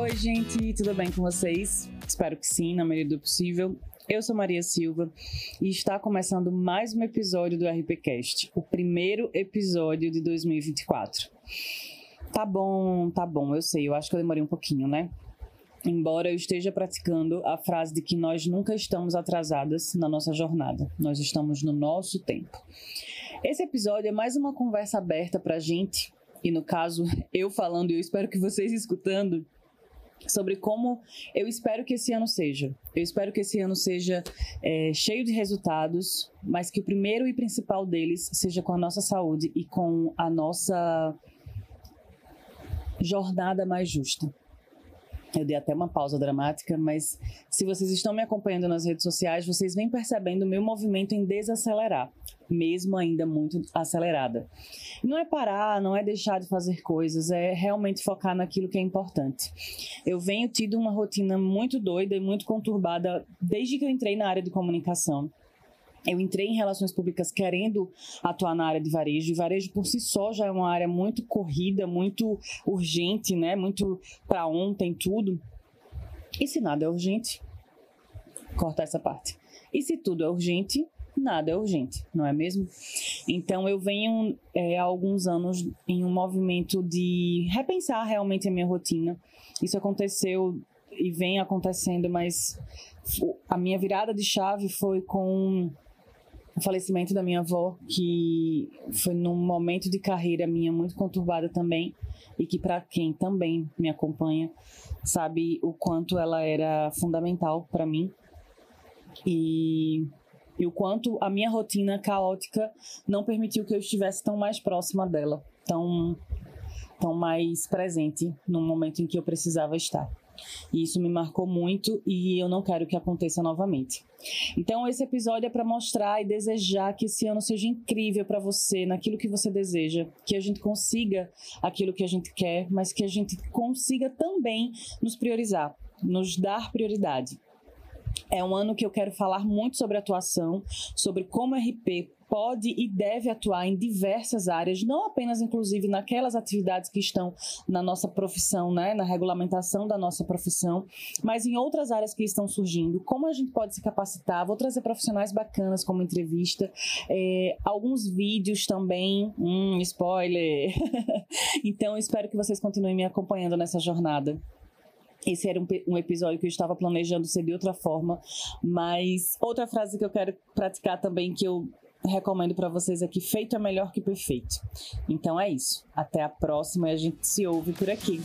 Oi, gente, tudo bem com vocês? Espero que sim, na medida do possível. Eu sou Maria Silva e está começando mais um episódio do RPCast, o primeiro episódio de 2024. Tá bom, tá bom, eu sei, eu acho que eu demorei um pouquinho, né? Embora eu esteja praticando a frase de que nós nunca estamos atrasadas na nossa jornada, nós estamos no nosso tempo. Esse episódio é mais uma conversa aberta pra gente, e no caso, eu falando e eu espero que vocês escutando, sobre como eu espero que esse ano seja. Eu espero que esse ano seja é, cheio de resultados, mas que o primeiro e principal deles seja com a nossa saúde e com a nossa jornada mais justa. Eu dei até uma pausa dramática, mas se vocês estão me acompanhando nas redes sociais, vocês vêm percebendo o meu movimento em desacelerar, mesmo ainda muito acelerada. Não é parar, não é deixar de fazer coisas, é realmente focar naquilo que é importante. Eu venho tido uma rotina muito doida e muito conturbada desde que eu entrei na área de comunicação. Eu entrei em relações públicas querendo atuar na área de varejo, e varejo por si só já é uma área muito corrida, muito urgente, né? Muito para ontem, tudo. E se nada é urgente, corta essa parte. E se tudo é urgente, nada é urgente, não é mesmo? Então eu venho é, há alguns anos em um movimento de repensar realmente a minha rotina. Isso aconteceu e vem acontecendo, mas a minha virada de chave foi com o falecimento da minha avó, que foi num momento de carreira minha muito conturbada também, e que para quem também me acompanha sabe o quanto ela era fundamental para mim. E, e o quanto a minha rotina caótica não permitiu que eu estivesse tão mais próxima dela, tão, tão mais presente no momento em que eu precisava estar. E isso me marcou muito e eu não quero que aconteça novamente. Então, esse episódio é para mostrar e desejar que esse ano seja incrível para você, naquilo que você deseja, que a gente consiga aquilo que a gente quer, mas que a gente consiga também nos priorizar, nos dar prioridade. É um ano que eu quero falar muito sobre atuação, sobre como RP pode e deve atuar em diversas áreas, não apenas inclusive naquelas atividades que estão na nossa profissão, né, na regulamentação da nossa profissão, mas em outras áreas que estão surgindo. Como a gente pode se capacitar? Vou trazer profissionais bacanas como entrevista, é, alguns vídeos também, hum, spoiler. então espero que vocês continuem me acompanhando nessa jornada. Esse era um, um, episódio que eu estava planejando ser de outra forma, mas outra frase que eu quero praticar também, que eu recomendo para vocês aqui: feito é melhor que perfeito. Então é isso. Até a próxima e a gente se ouve por aqui.